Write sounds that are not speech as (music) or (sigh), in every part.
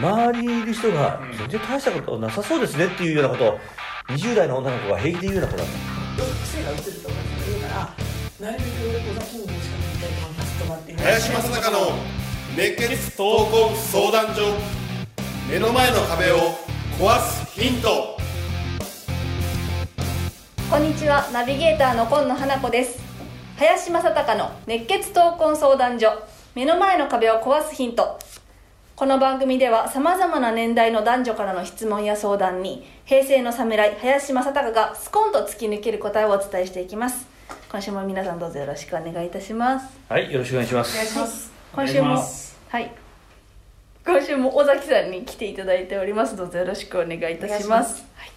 周りにいる人が全然大したことなさそうですねっていうようなことを20代の女の子が平気で言うような子だった癖が移ると思うからなるべく尾崎にしか見たいと思いますとかって林正孝の熱血闘魂相談所。目の前の壁を壊すヒント。こんにちはナビゲーターの今野花子です。林正孝の熱血闘魂相談所目の前の壁を壊すヒント。この番組ではさまざまな年代の男女からの質問や相談に平成の侍林正孝がスコンと突き抜ける答えをお伝えしていきます。今週も皆さんどうぞよろしくお願いいたします。はいよろしくお願いしまお願いしすます。今週もはい。今週も尾崎さんに来ていただいております。どうぞよろしくお願いいたします。はい、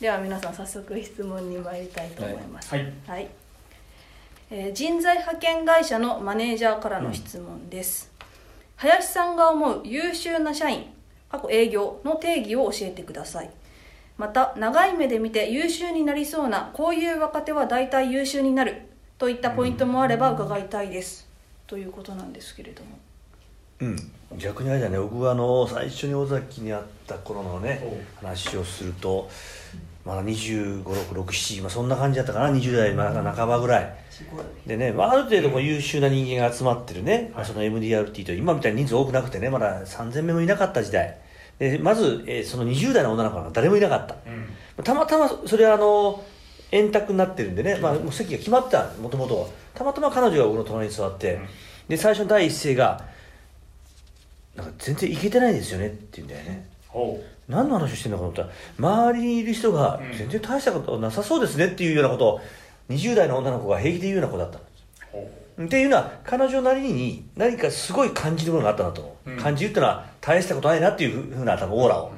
では皆さん早速質問に参りたいと思います。はい。はい、えー人材派遣会社のマネージャーからの質問です、林さんが思う優秀な社員過去営業の定義を教えてください。また長い目で見て優秀になりそうなこういう若手は大体優秀になるといったポイントもあれば伺いたいです、ということなんですけれども。うん。逆にあれだね。僕はあの最初に尾崎に会った頃のね話をするとまだ2 5 6 6 7まあそんな感じだったかな20代まだ半ばぐらい。でね、まあ、ある程度こう優秀な人間が集まってるね、まあその MDRT と今みたいに人数多くなくてねまだ3000名もいなかった時代。でまず、えーその20代の女の子が誰もいなかった、たまたまそれはあの円卓になってるんでね、まあ、もう席が決まってたもともとは。たまたま彼女が僕の隣に座って、で最初の第一声が「なんか全然いけてないですよね」って言うんだよね。ほ何の話をしてるのかと思ったら周りにいる人がうん。全然大したことなさそうですねっていうようなことを20代の女の子が平気で言うような子だったんです。っていうのは彼女なりに何かすごい感じるものがあったなと、うん。感じるっていうのは大したことないなっていうふうな多分オーラを、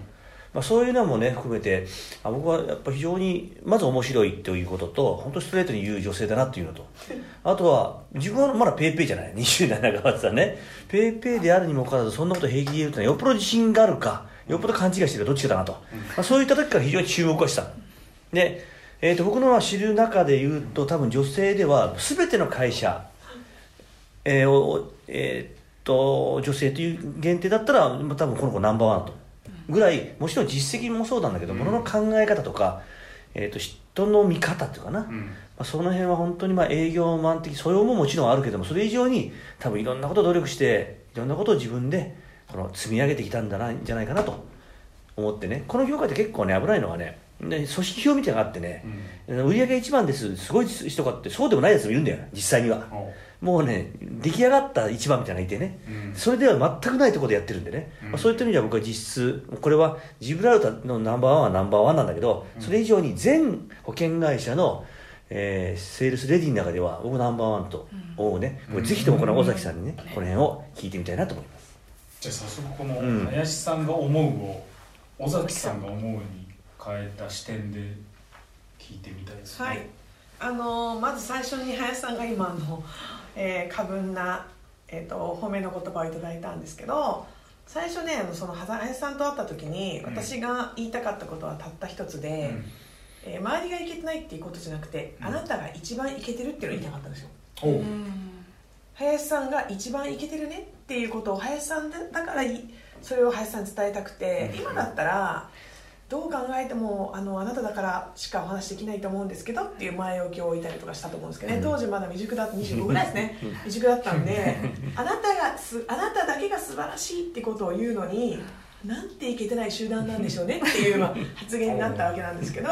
まあ、そういうのもね含めてあ僕はやっぱ非常にまず面白いということと本当ストレートに言う女性だなっていうのと。あとは自分はまだペイペイじゃない。20代半ばってさね。ペイペイであるにもかかわらずそんなこと平気で言うってのはよっぽど自信があるかよっぽど勘違いしてるかどっちかだなと、まあ、そういった時から非常に注目はした。で、えー、と僕の知る中で言うと多分女性では全ての会社えーおえーっと女性という限定だったらまあ多分この子ナンバーワンと。ぐらいもちろん実績もそうなんだけど、うん。ものの考え方とか、えーっと人の見方っていうかな、まううんあ、その辺は本当にまあ営業マン的素養ももちろんあるけどもそれ以上に多分いろんなことを努力していろんなことを自分でこの積み上げてきたんだなじゃないかなと。思ってね。この業界って結構ね危ないのはねね組織表みたいなのがあってね、売り上げ一番です。すごい人があってそうでもないやつもいるんだよ実際には。ほもうね出来上がった一番みたいなのがいてね、うん。それでは全くないところでやってるんでね、うん。まあ、そういった意味では僕は実質これはジブラルタのナンバーワンはナンバーワンなんだけど、それ以上に全保険会社の、えーセールスレディの中では僕ナンバーワンと思うね、これぜひともこの尾崎さんにねこの辺を聞いてみたいなと思いますじゃあ早速このうん。林さんが思うを尾崎さんが思うに変えた視点で聞いてみたいですね。はい。あのーまず最初に林さんが今の、(laughs) えー過分な、えー、と褒めの言葉をいただいたんですけど最初ねあのその林さんと会った時にうん。私が言いたかったことはたった一つで、えー周りがいけてないっていうことじゃなくて、うん。あなたが一番いけてるっていうのを言いたかったんですよ。ほう。林さんが一番いけてるねっていうことを林さんだだからいそれを林さんに伝えたくて、うん。今だったらどう考えてもあのあなただからしかお話できないと思うんですけどっていう前置きを置いたりとかしたと思うんですけどね、うん。当時まだ未熟だった25ぐらいですね。未熟だったんで (laughs) あなたがすあなただけが素晴らしいってことを言うのになんていけてない集団なんでしょうねっていうまあ発言になったわけなんですけど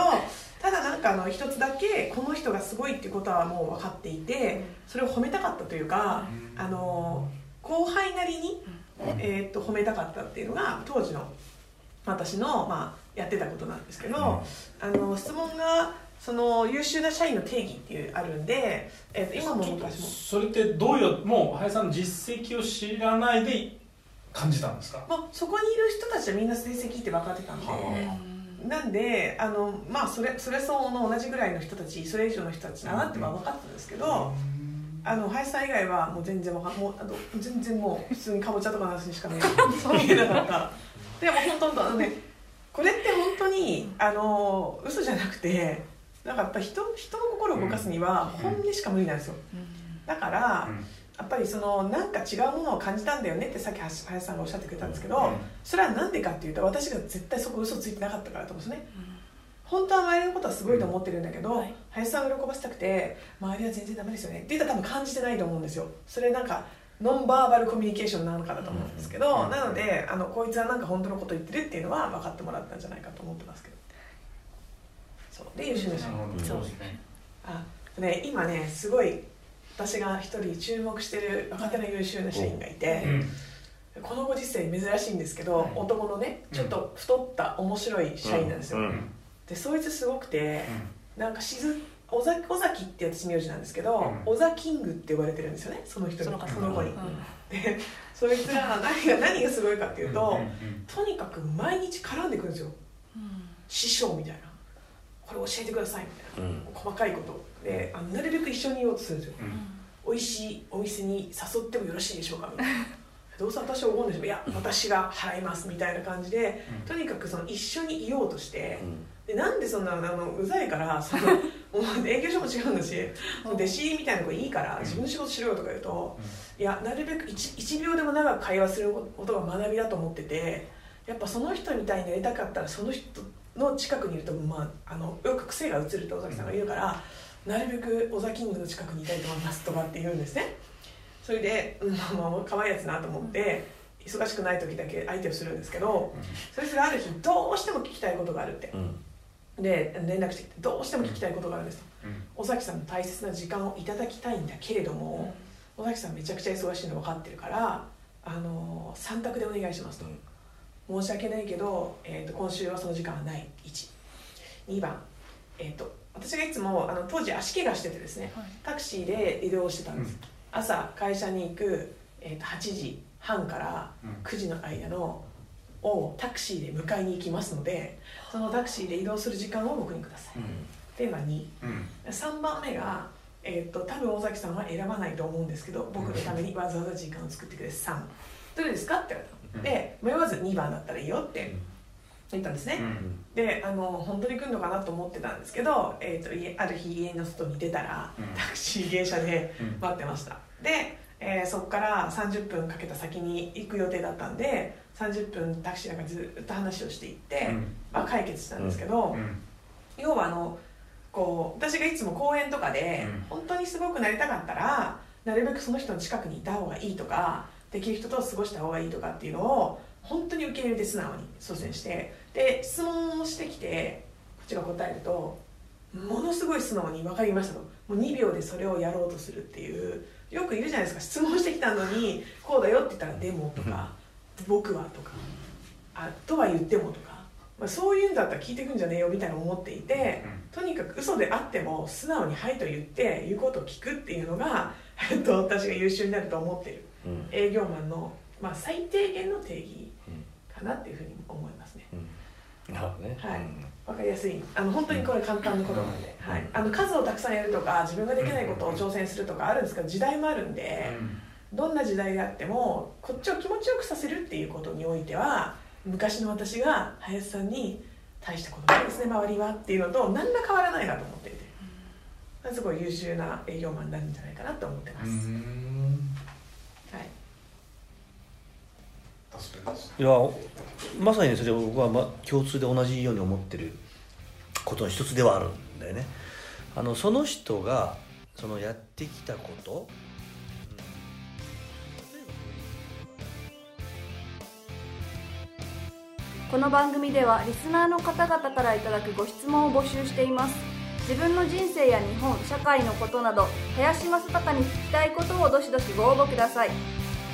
ただなんかあの一つだけこの人がすごいっていうことはもう分かっていてそれを褒めたかったというかあの後輩なりに、えーっと褒めたかったっていうのが当時の私の、まあ、やってたことなんですけど、あの質問がその優秀な社員の定義っていうあるんで、えーっと今も昔も。それってどういうもう林さんの実績を知らないで感じたんですか？まあ、そこにいる人たちはみんな成績って分かってたんで、はなんであの、まあ、それそれ相応の同じぐらいの人たちそれ以上の人たちだなっては分かったんですけど、あの林さん以外はもう全然わかもうあの全然もう普通にかぼちゃとかの話にしか (laughs) 見えなかった。でも本当本当あのねこれって本当にあの嘘じゃなくてなんかやっぱ人人の心を動かすには本音しか無理なんですよ。だから、やっぱりそのなんか違うものを感じたんだよねってさっき林林さんがおっしゃってくれたんですけど、うん。それはなんでかっていうと私が絶対そこ嘘ついてなかったからと思うんですね、本当は周りのことはすごいと思ってるんだけど、はい林さんを喜ばせたくて周りは全然ダメですよね。って言ったら多分感じてないと思うんですよ。それなんかノンバーバルコミュニケーションなのかなと思うんですけど、うん。なのであのこいつはなんか本当のこと言ってるっていうのは分かってもらったんじゃないかと思ってますけど。そう。で優秀な社員なるほどそうですね。あね今ねすごい私が一人注目してる若手の優秀な社員がいて、このご時世珍しいんですけど、はい。男のねちょっと太った面白い社員なんですよ、うん。うん。でそいつすごくて、なんかしず尾崎尾崎って私名字なんですけど、うん。尾崎キングって呼ばれてるんですよねその人に。その子に、うん。でそいつら何が何がすごいかっていうと、うんうんとにかく毎日絡んでくるんですよ。うん師匠みたいな。これ教えてくださいみたいな、うん。細かいこと。であのなるべく一緒にいようとするんですよ。うん。美味しいお店に誘ってもよろしいでしょうかみたいなどうせ私は思うんでしょ。ういや私が払いますみたいな感じでうん。とにかくその一緒にいようとしてうん。でなんでそんなあのうざいから (laughs) そのもう営業所も違うんだし弟子みたいな子いいから自分の仕事しろよとか言うといやなるべく 1, 1秒でも長く会話することが学びだと思っててやっぱその人みたいになりたかったらその人の近くにいると、まあ、あのよく癖が移るって尾崎さんが言うから、なるべく尾崎キングの近くにいたいと思いますとかって言うんですねそれで、うん、可愛いやつなと思って忙しくない時だけ相手をするんですけどそいつがある日どうしても聞きたいことがあるって。うん。で連絡してきてどうしても聞きたいことがあるんですとうん。尾崎さんの大切な時間をいただきたいんだけれども、尾崎さんめちゃくちゃ忙しいの分かってるからあの3択でお願いしますと、申し訳ないけど、えー、と今週はその時間はない。12番、えー、と私がいつもあの当時足怪我しててですねはい。タクシーで移動してたんです、うん朝会社に行く、えー、と8時半からうん。9時の間のをタクシーで迎えに行きますのでそのタクシーで移動する時間を僕にください、テーマ2うん。3番目が、えー、と多分尾崎さんは選ばないと思うんですけど僕のためにわざわざ時間を作ってくれ3どれですかって言われたの。で迷わず2番だったらいいよって言ったんですね、うん。であの本当に来るのかなと思ってたんですけど、えー、と家ある日家の外に出たら、うん。タクシー芸者でうん。待ってました。で、えーそこから30分かけた先に行く予定だったんで30分タクシーなんかずっと話をしていって、うん。まあ、解決したんですけど、うん。要はあのこう私がいつも講演とかで、うん。本当にすごくなりたかったらなるべくその人の近くにいた方がいいとかできる人と過ごした方がいいとかっていうのを本当に受け入れて素直に率先してで質問をしてきてこっちが答えるとものすごい素直に分かりましたと。もう2秒でそれをやろうとするっていう。よくいるじゃないですか。質問してきたのにこうだよって言ったら「でも」とか「僕は」とか「あとは言っても」とか、まあ、そういうんだったら聞いてくんじゃねえよみたいな思っていて。とにかく嘘であっても素直に「はい」と言って言うことを聞くっていうのが、えっと、私が優秀になると思っている。うん。営業マンの、まあ、最低限の定義かなっていうふうに思いますね。るほどね。はい。うん。わかりやすい。あの本当にこれ簡単なことなんで、はい、あの数をたくさんやるとか自分ができないことを挑戦するとかあるんですけど時代もあるんでどんな時代であってもこっちを気持ちよくさせるっていうことにおいては昔の私が林さんに大したことないですね周りはっていうのと何ら変わらないなと思っていて。すごい優秀な営業マンになるんじゃないかなと思ってます、うんはい確かにいやまさにそれは僕はま共通で同じように思ってることの一つではあるんだよね。あのその人がそのやってきたこと、この番組ではリスナーの方々からいただくご質問を募集しています。自分の人生や日本社会のことなど林正孝に聞きたいことをどしどしご応募ください。